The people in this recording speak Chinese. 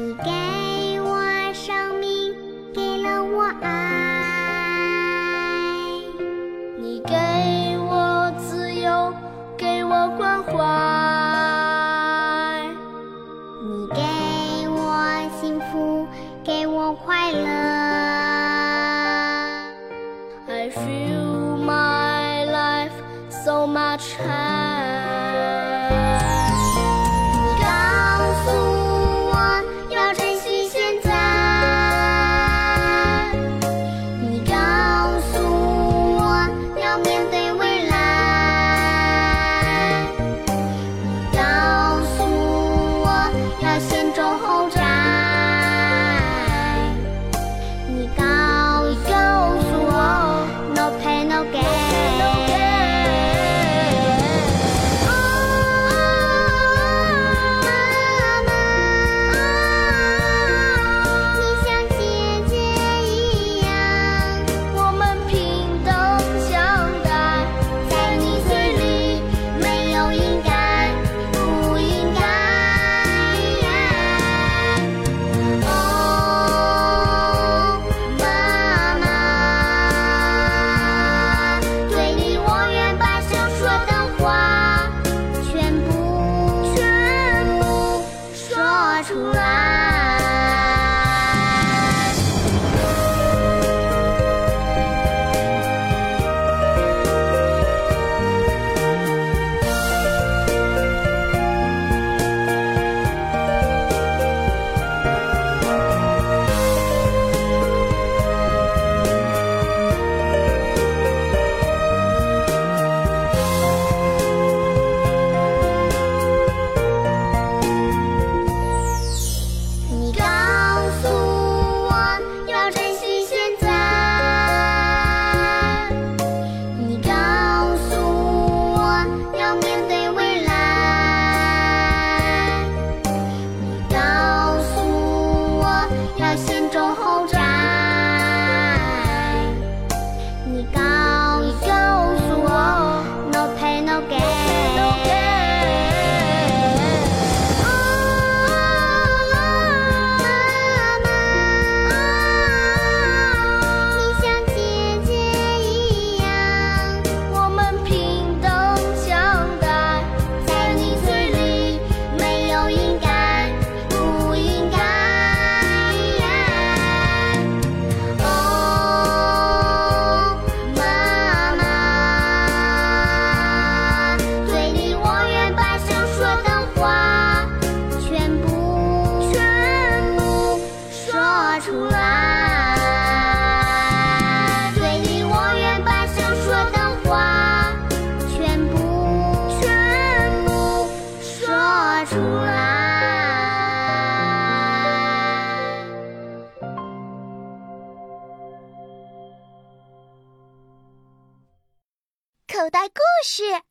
你给我生命，给了我爱，你给我自由，给我关怀，你给我幸福，给我快乐。I feel my life so much happier. 口袋故事。